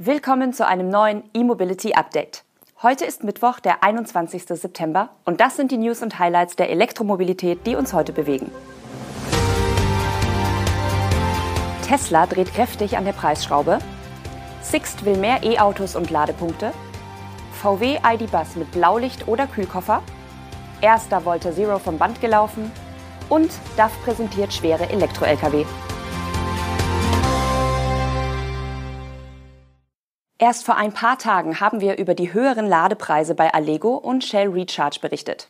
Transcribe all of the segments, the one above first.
Willkommen zu einem neuen E-Mobility Update. Heute ist Mittwoch, der 21. September und das sind die News und Highlights der Elektromobilität, die uns heute bewegen. Tesla dreht kräftig an der Preisschraube. Sixt will mehr E-Autos und Ladepunkte. VW ID Bus mit Blaulicht oder Kühlkoffer. Erster Volta Zero vom Band gelaufen. Und DAF präsentiert schwere Elektro-Lkw. Erst vor ein paar Tagen haben wir über die höheren Ladepreise bei Allego und Shell Recharge berichtet.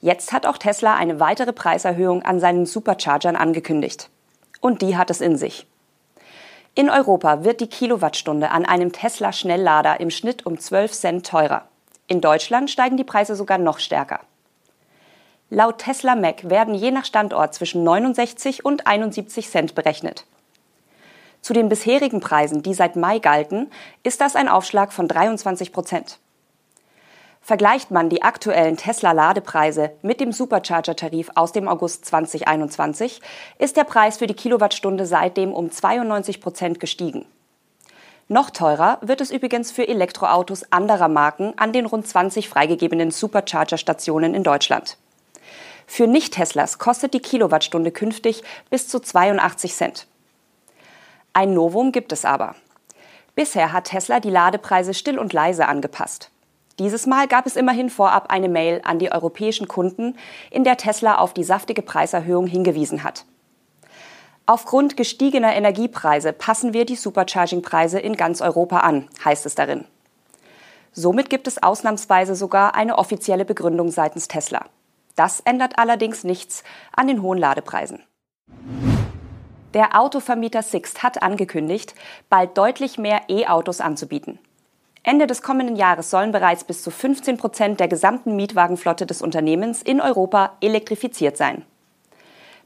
Jetzt hat auch Tesla eine weitere Preiserhöhung an seinen Superchargern angekündigt. Und die hat es in sich. In Europa wird die Kilowattstunde an einem Tesla Schnelllader im Schnitt um 12 Cent teurer. In Deutschland steigen die Preise sogar noch stärker. Laut Tesla Mac werden je nach Standort zwischen 69 und 71 Cent berechnet. Zu den bisherigen Preisen, die seit Mai galten, ist das ein Aufschlag von 23 Prozent. Vergleicht man die aktuellen Tesla-Ladepreise mit dem Supercharger-Tarif aus dem August 2021, ist der Preis für die Kilowattstunde seitdem um 92 Prozent gestiegen. Noch teurer wird es übrigens für Elektroautos anderer Marken an den rund 20 freigegebenen Supercharger-Stationen in Deutschland. Für Nicht-Teslas kostet die Kilowattstunde künftig bis zu 82 Cent. Ein Novum gibt es aber. Bisher hat Tesla die Ladepreise still und leise angepasst. Dieses Mal gab es immerhin vorab eine Mail an die europäischen Kunden, in der Tesla auf die saftige Preiserhöhung hingewiesen hat. Aufgrund gestiegener Energiepreise passen wir die Supercharging-Preise in ganz Europa an, heißt es darin. Somit gibt es ausnahmsweise sogar eine offizielle Begründung seitens Tesla. Das ändert allerdings nichts an den hohen Ladepreisen. Der Autovermieter Sixt hat angekündigt, bald deutlich mehr E-Autos anzubieten. Ende des kommenden Jahres sollen bereits bis zu 15 Prozent der gesamten Mietwagenflotte des Unternehmens in Europa elektrifiziert sein.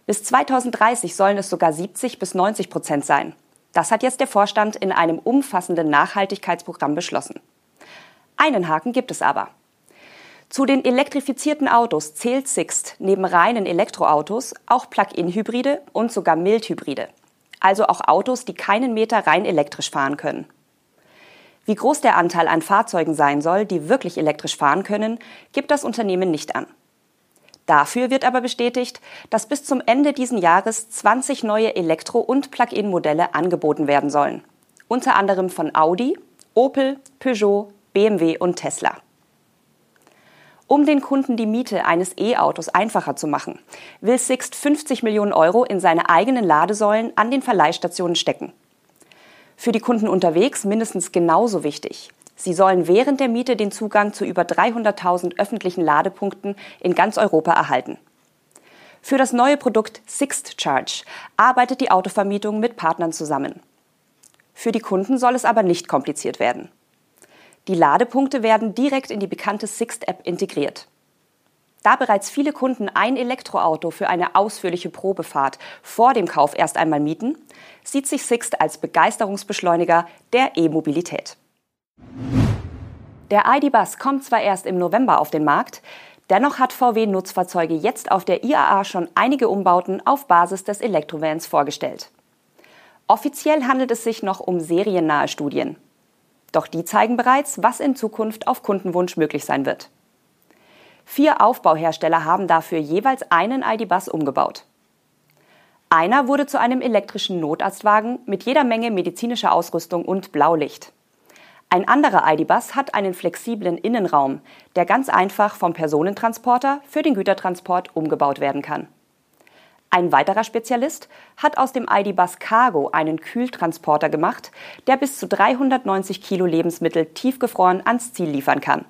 Bis 2030 sollen es sogar 70 bis 90 Prozent sein. Das hat jetzt der Vorstand in einem umfassenden Nachhaltigkeitsprogramm beschlossen. Einen Haken gibt es aber. Zu den elektrifizierten Autos zählt Sixt neben reinen Elektroautos auch Plug-in-Hybride und sogar Mildhybride. Also auch Autos, die keinen Meter rein elektrisch fahren können. Wie groß der Anteil an Fahrzeugen sein soll, die wirklich elektrisch fahren können, gibt das Unternehmen nicht an. Dafür wird aber bestätigt, dass bis zum Ende diesen Jahres 20 neue Elektro- und Plug-in-Modelle angeboten werden sollen. Unter anderem von Audi, Opel, Peugeot, BMW und Tesla. Um den Kunden die Miete eines E-Autos einfacher zu machen, will Sixt 50 Millionen Euro in seine eigenen Ladesäulen an den Verleihstationen stecken. Für die Kunden unterwegs mindestens genauso wichtig. Sie sollen während der Miete den Zugang zu über 300.000 öffentlichen Ladepunkten in ganz Europa erhalten. Für das neue Produkt Sixt Charge arbeitet die Autovermietung mit Partnern zusammen. Für die Kunden soll es aber nicht kompliziert werden. Die Ladepunkte werden direkt in die bekannte Sixt-App integriert. Da bereits viele Kunden ein Elektroauto für eine ausführliche Probefahrt vor dem Kauf erst einmal mieten, sieht sich Sixt als Begeisterungsbeschleuniger der E-Mobilität. Der ID-Bus kommt zwar erst im November auf den Markt, dennoch hat VW Nutzfahrzeuge jetzt auf der IAA schon einige Umbauten auf Basis des Elektrovans vorgestellt. Offiziell handelt es sich noch um seriennahe Studien. Doch die zeigen bereits, was in Zukunft auf Kundenwunsch möglich sein wird. Vier Aufbauhersteller haben dafür jeweils einen ID-Bus umgebaut. Einer wurde zu einem elektrischen Notarztwagen mit jeder Menge medizinischer Ausrüstung und Blaulicht. Ein anderer ID-Bus hat einen flexiblen Innenraum, der ganz einfach vom Personentransporter für den Gütertransport umgebaut werden kann. Ein weiterer Spezialist hat aus dem ID-Bus Cargo einen Kühltransporter gemacht, der bis zu 390 Kilo Lebensmittel tiefgefroren ans Ziel liefern kann.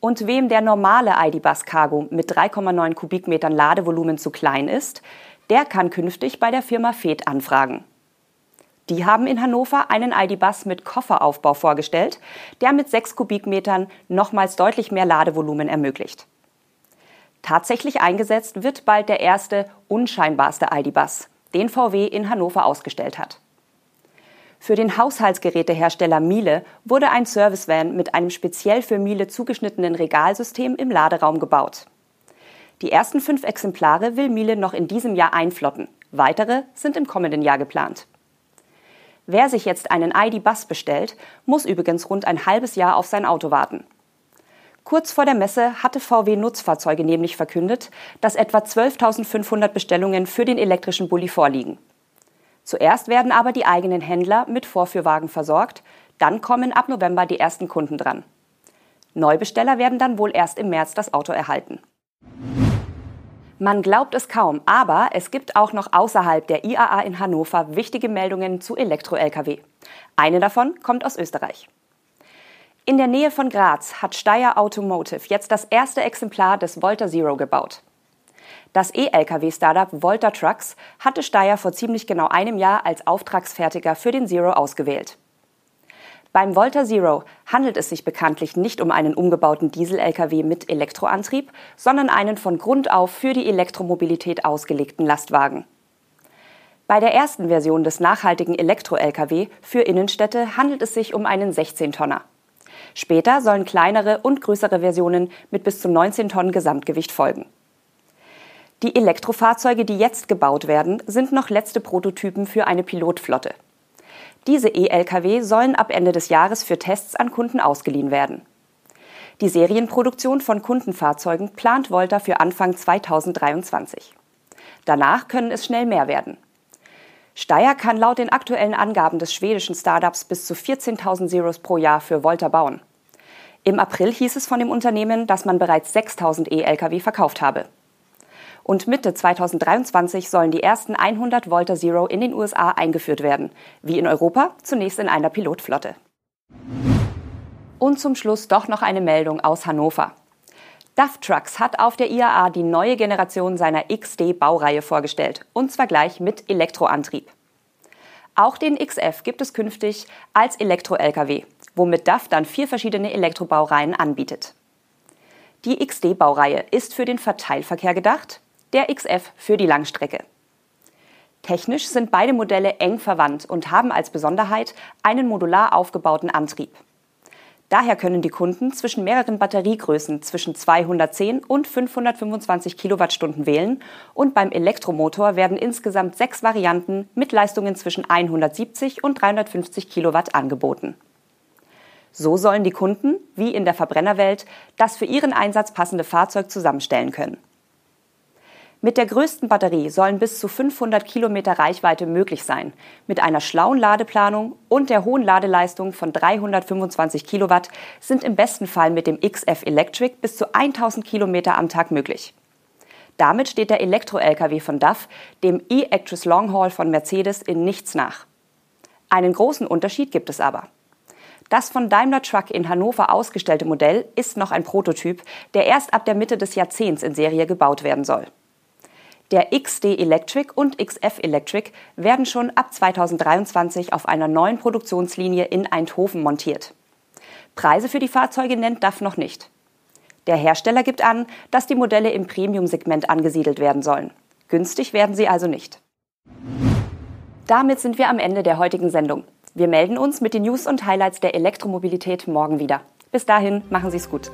Und wem der normale ID-Bus Cargo mit 3,9 Kubikmetern Ladevolumen zu klein ist, der kann künftig bei der Firma FED anfragen. Die haben in Hannover einen ID-Bus mit Kofferaufbau vorgestellt, der mit 6 Kubikmetern nochmals deutlich mehr Ladevolumen ermöglicht. Tatsächlich eingesetzt wird bald der erste, unscheinbarste ID-Bus, den VW in Hannover ausgestellt hat. Für den Haushaltsgerätehersteller Miele wurde ein Servicevan mit einem speziell für Miele zugeschnittenen Regalsystem im Laderaum gebaut. Die ersten fünf Exemplare will Miele noch in diesem Jahr einflotten. Weitere sind im kommenden Jahr geplant. Wer sich jetzt einen ID-Bus bestellt, muss übrigens rund ein halbes Jahr auf sein Auto warten. Kurz vor der Messe hatte VW Nutzfahrzeuge nämlich verkündet, dass etwa 12.500 Bestellungen für den elektrischen Bulli vorliegen. Zuerst werden aber die eigenen Händler mit Vorführwagen versorgt, dann kommen ab November die ersten Kunden dran. Neubesteller werden dann wohl erst im März das Auto erhalten. Man glaubt es kaum, aber es gibt auch noch außerhalb der IAA in Hannover wichtige Meldungen zu Elektro-Lkw. Eine davon kommt aus Österreich. In der Nähe von Graz hat Steyr Automotive jetzt das erste Exemplar des Volta Zero gebaut. Das E-Lkw-Startup Volta Trucks hatte Steyr vor ziemlich genau einem Jahr als Auftragsfertiger für den Zero ausgewählt. Beim Volta Zero handelt es sich bekanntlich nicht um einen umgebauten Diesel-Lkw mit Elektroantrieb, sondern einen von Grund auf für die Elektromobilität ausgelegten Lastwagen. Bei der ersten Version des nachhaltigen Elektro-Lkw für Innenstädte handelt es sich um einen 16-Tonner. Später sollen kleinere und größere Versionen mit bis zu 19 Tonnen Gesamtgewicht folgen. Die Elektrofahrzeuge, die jetzt gebaut werden, sind noch letzte Prototypen für eine Pilotflotte. Diese E-Lkw sollen ab Ende des Jahres für Tests an Kunden ausgeliehen werden. Die Serienproduktion von Kundenfahrzeugen plant Volta für Anfang 2023. Danach können es schnell mehr werden. Steyr kann laut den aktuellen Angaben des schwedischen Startups bis zu 14.000 Zeros pro Jahr für Volta bauen. Im April hieß es von dem Unternehmen, dass man bereits 6.000 E-Lkw verkauft habe. Und Mitte 2023 sollen die ersten 100 Volta Zero in den USA eingeführt werden, wie in Europa zunächst in einer Pilotflotte. Und zum Schluss doch noch eine Meldung aus Hannover. DAF Trucks hat auf der IAA die neue Generation seiner XD-Baureihe vorgestellt, und zwar gleich mit Elektroantrieb. Auch den XF gibt es künftig als Elektro-Lkw, womit DAF dann vier verschiedene Elektrobaureihen anbietet. Die XD-Baureihe ist für den Verteilverkehr gedacht, der XF für die Langstrecke. Technisch sind beide Modelle eng verwandt und haben als Besonderheit einen modular aufgebauten Antrieb. Daher können die Kunden zwischen mehreren Batteriegrößen zwischen 210 und 525 Kilowattstunden wählen und beim Elektromotor werden insgesamt sechs Varianten mit Leistungen zwischen 170 und 350 Kilowatt angeboten. So sollen die Kunden, wie in der Verbrennerwelt, das für ihren Einsatz passende Fahrzeug zusammenstellen können. Mit der größten Batterie sollen bis zu 500 Kilometer Reichweite möglich sein. Mit einer schlauen Ladeplanung und der hohen Ladeleistung von 325 Kilowatt sind im besten Fall mit dem XF Electric bis zu 1000 Kilometer am Tag möglich. Damit steht der Elektro-Lkw von DAF dem E-Actros Longhaul von Mercedes in nichts nach. Einen großen Unterschied gibt es aber. Das von Daimler Truck in Hannover ausgestellte Modell ist noch ein Prototyp, der erst ab der Mitte des Jahrzehnts in Serie gebaut werden soll. Der XD Electric und XF Electric werden schon ab 2023 auf einer neuen Produktionslinie in Eindhoven montiert. Preise für die Fahrzeuge nennt DAF noch nicht. Der Hersteller gibt an, dass die Modelle im Premium-Segment angesiedelt werden sollen. Günstig werden sie also nicht. Damit sind wir am Ende der heutigen Sendung. Wir melden uns mit den News und Highlights der Elektromobilität morgen wieder. Bis dahin, machen Sie es gut.